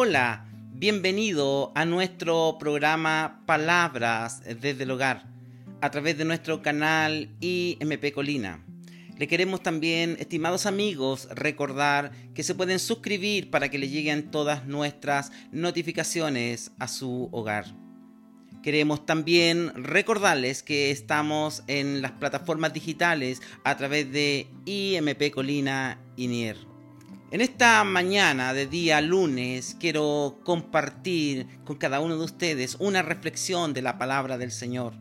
Hola, bienvenido a nuestro programa Palabras desde el Hogar a través de nuestro canal IMP Colina. Le queremos también, estimados amigos, recordar que se pueden suscribir para que le lleguen todas nuestras notificaciones a su hogar. Queremos también recordarles que estamos en las plataformas digitales a través de IMP Colina y Nier. En esta mañana de día lunes quiero compartir con cada uno de ustedes una reflexión de la palabra del Señor.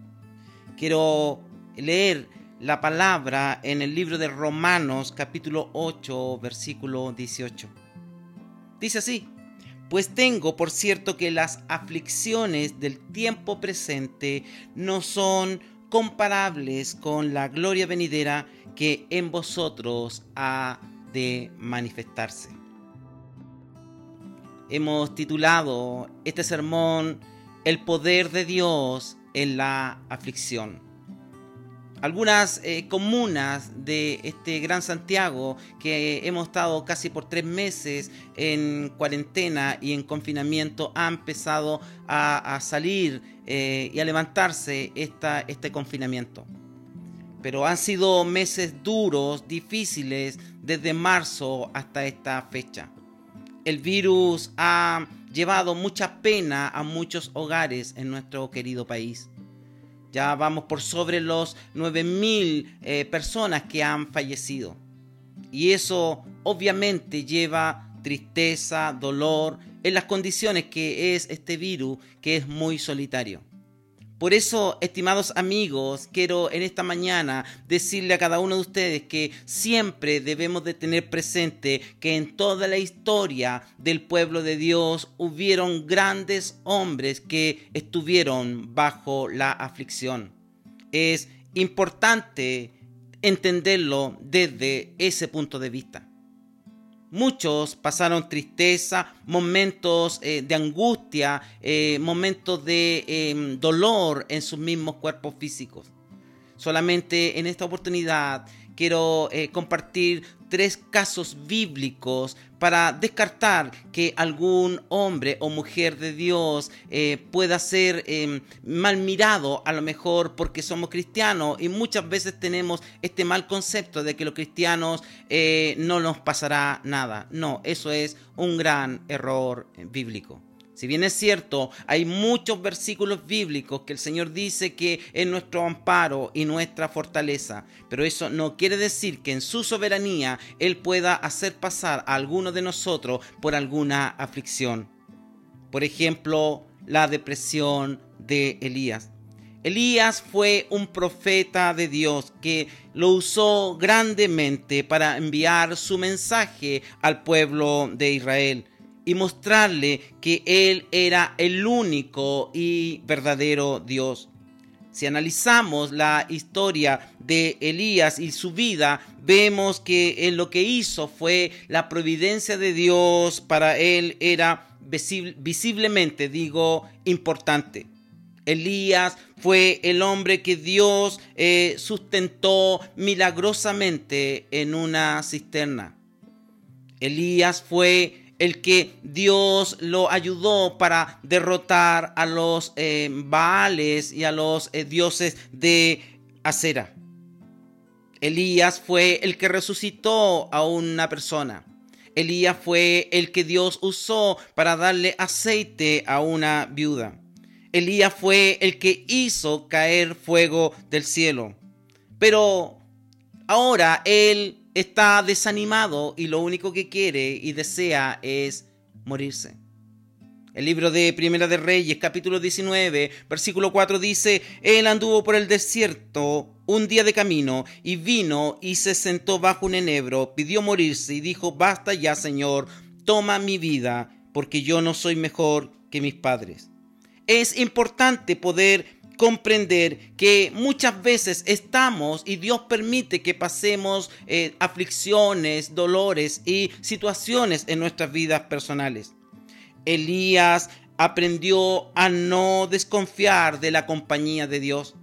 Quiero leer la palabra en el libro de Romanos capítulo 8 versículo 18. Dice así, pues tengo por cierto que las aflicciones del tiempo presente no son comparables con la gloria venidera que en vosotros ha de manifestarse. Hemos titulado este sermón El poder de Dios en la aflicción. Algunas eh, comunas de este Gran Santiago, que hemos estado casi por tres meses en cuarentena y en confinamiento, han empezado a, salir eh, y a levantarse esta, este confinamiento. Pero han sido meses duros, difíciles, desde marzo hasta esta fecha. El virus ha llevado mucha pena a muchos hogares en nuestro querido país. Ya vamos por sobre los 9.000 eh, personas que han fallecido. Y eso obviamente lleva tristeza, dolor, en las condiciones que es este virus, que es muy solitario. Por eso, estimados amigos, quiero en esta mañana decirle a cada uno de ustedes que siempre debemos de tener presente que en toda la historia del pueblo de Dios hubieron grandes hombres que estuvieron bajo la aflicción. Es importante entenderlo desde ese punto de vista. Muchos pasaron tristeza, momentos eh, de angustia, eh, momentos de em, dolor en sus mismos cuerpos físicos. Solamente en esta oportunidad quiero eh, compartir tres casos bíblicos para descartar que algún hombre o mujer de Dios eh, pueda ser em, mal mirado a lo mejor porque somos cristianos y muchas veces tenemos este mal concepto de que los cristianos eh, no nos pasará nada. No, eso es un gran error bíblico. Si bien es cierto, hay muchos versículos bíblicos que el Señor dice que es nuestro amparo y nuestra fortaleza, pero eso no quiere decir que en su soberanía Él pueda hacer pasar a alguno de nosotros por alguna aflicción. Por ejemplo, la depresión de Elías. Elías fue un profeta de Dios que lo usó grandemente para enviar su mensaje al pueblo de Israel y mostrarle que Él era el único y verdadero Dios. Si analizamos la historia de Elías y su vida, vemos que lo que hizo fue la providencia de Dios para él era visiblemente, digo, importante. Elías fue el hombre que Dios eh, sustentó milagrosamente en una cisterna. Elías fue el que Dios lo ayudó para derrotar a los eh, Baales y a los eh, dioses de Acera. Elías fue el que resucitó a una persona. Elías fue el que Dios usó para darle aceite a una viuda. Elías fue el que hizo caer fuego del cielo. Pero ahora él está desanimado y lo único que quiere y desea es morirse. El libro de Primera de Reyes, capítulo 19, versículo 4 dice, Él anduvo por el desierto un día de camino y vino y se sentó bajo un enebro, pidió morirse y dijo, basta ya, Señor, toma mi vida, porque yo no soy mejor que mis padres. Es importante poder comprender que muchas veces estamos y Dios permite que pasemos eh, aflicciones, dolores y situaciones en nuestras vidas personales. Elías aprendió a no desconfiar de la compañía de Dios,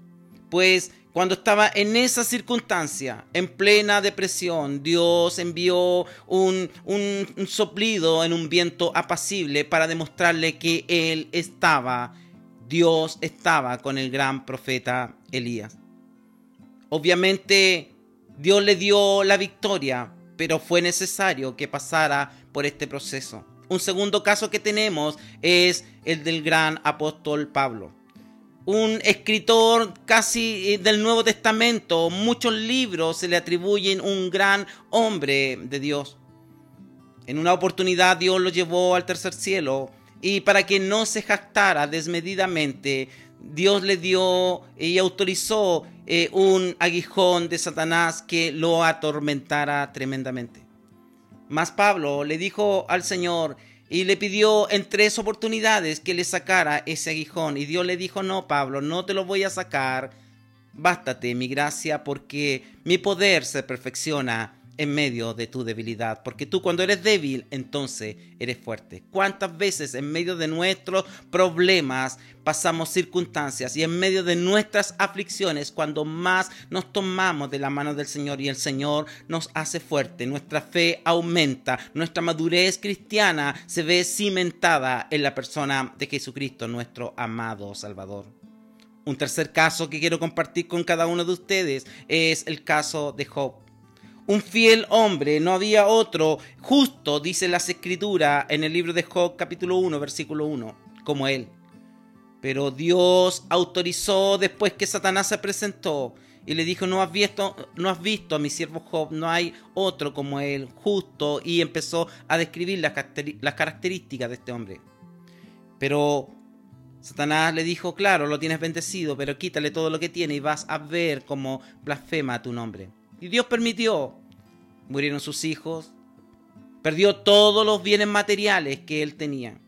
pues cuando estaba en esa circunstancia, en plena depresión, Dios envió un, un, soplido en un viento apacible para demostrarle que Él estaba, Dios estaba con el gran profeta Elías. Obviamente Dios le dio la victoria, pero fue necesario que pasara por este proceso. Un segundo caso que tenemos es el del gran apóstol Pablo un escritor casi eh, del Nuevo Testamento. Muchos libros se le atribuyen un gran hombre de Dios. En una oportunidad Dios lo llevó al tercer cielo y para que no se jactara desmedidamente, Dios le dio y autorizó eh, un aguijón de Satanás que lo atormentara tremendamente. Mas Pablo le dijo al Señor, y le pidió en tres oportunidades que le sacara ese aguijón. Y Dios le dijo, no, Pablo, no te lo voy a sacar. Bástate mi gracia porque mi poder se perfecciona en medio de tu debilidad. Porque tú cuando eres débil, entonces eres fuerte. ¿Cuántas veces en medio de nuestros problemas pasamos circunstancias y en medio de nuestras aflicciones, cuando más nos tomamos de la mano del Señor y el Señor nos hace fuerte, nuestra fe aumenta, nuestra madurez cristiana se ve cimentada en la persona de Jesucristo, nuestro amado Salvador. Un tercer caso que quiero compartir con cada uno de ustedes es el caso de Job un fiel hombre, no había otro justo, dice las escrituras en el libro de Job capítulo 1, versículo 1, como él. Pero Dios autorizó después que Satanás se presentó y le dijo, no has visto, no has visto a mi siervo Job, no hay otro como él, justo, y empezó a describir las, las características de este hombre. Pero Satanás le dijo, claro, lo tienes bendecido, pero quítale todo lo que tiene y vas a ver cómo blasfema tu nombre. Y Dios permitió. Murieron sus hijos. Perdió todos los bienes materiales que él tenía.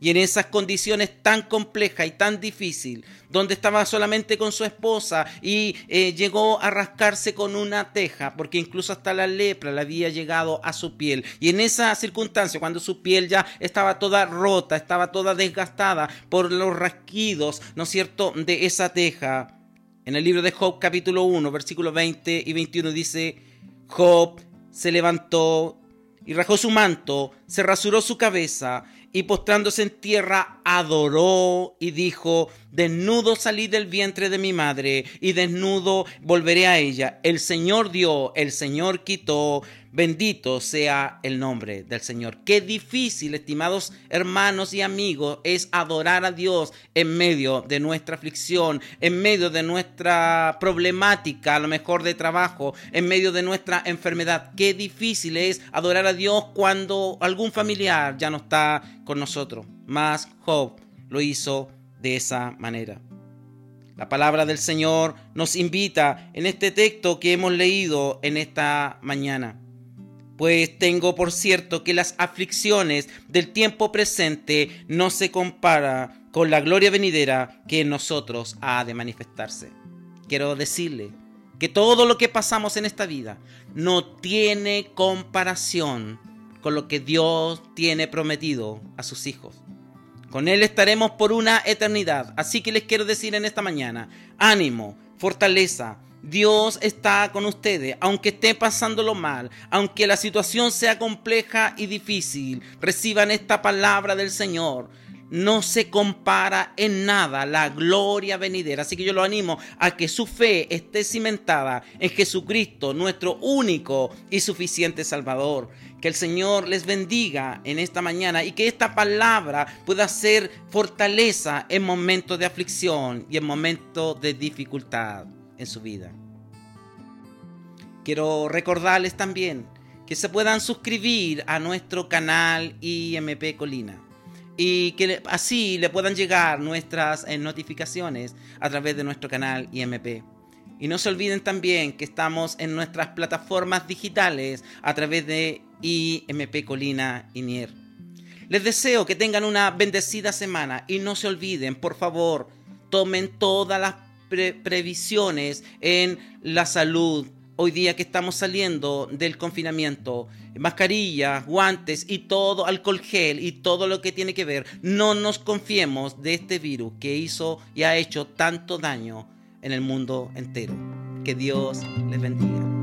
Y en esas condiciones tan complejas y tan difíciles, donde estaba solamente con su esposa y eh, llegó a rascarse con una teja, porque incluso hasta la lepra le había llegado a su piel. Y en esa circunstancia, cuando su piel ya estaba toda rota, estaba toda desgastada por los rasquidos, ¿no es cierto?, de esa teja, en el libro de Job capítulo 1, versículos 20 y 21 dice, Job se levantó y rajó su manto, se rasuró su cabeza y postrándose en tierra adoró y dijo, desnudo salí del vientre de mi madre y desnudo volveré a ella. El Señor dio, el Señor quitó, Bendito sea el nombre del Señor. Qué difícil, estimados hermanos y amigos, es adorar a Dios en medio de nuestra aflicción, en medio de nuestra problemática, a lo mejor de trabajo, en medio de nuestra enfermedad. Qué difícil es adorar a Dios cuando algún familiar ya no está con nosotros. Mas Job lo hizo de esa manera. La palabra del Señor nos invita en este texto que hemos leído en esta mañana pues tengo por cierto que las aflicciones del tiempo presente no se compara con la gloria venidera que en nosotros ha de manifestarse. Quiero decirle que todo lo que pasamos en esta vida no tiene comparación con lo que Dios tiene prometido a sus hijos. Con Él estaremos por una eternidad. Así que les quiero decir en esta mañana, ánimo, fortaleza, Dios está con ustedes, aunque esté pasándolo mal, aunque la situación sea compleja y difícil, reciban esta palabra del Señor. No se compara en nada la gloria venidera. Así que yo lo animo a que su fe esté cimentada en Jesucristo, nuestro único y suficiente Salvador. Que el Señor les bendiga en esta mañana y que esta palabra pueda ser fortaleza en momentos de aflicción y en momentos de dificultad en su vida. Quiero recordarles también que se puedan suscribir a nuestro canal IMP Colina y que así le puedan llegar nuestras eh, notificaciones a través de nuestro canal IMP. Y no se olviden también que estamos en nuestras plataformas digitales a través de IMP Colina y Nier. Les deseo que tengan una bendecida semana y no se olviden, por favor, tomen todas las previsiones en la salud. Hoy día que estamos saliendo del confinamiento, mascarillas, guantes y todo, alcohol gel y todo lo que tiene que ver, no nos confiemos de este virus que hizo y ha hecho tanto daño en el mundo entero. Que Dios les bendiga.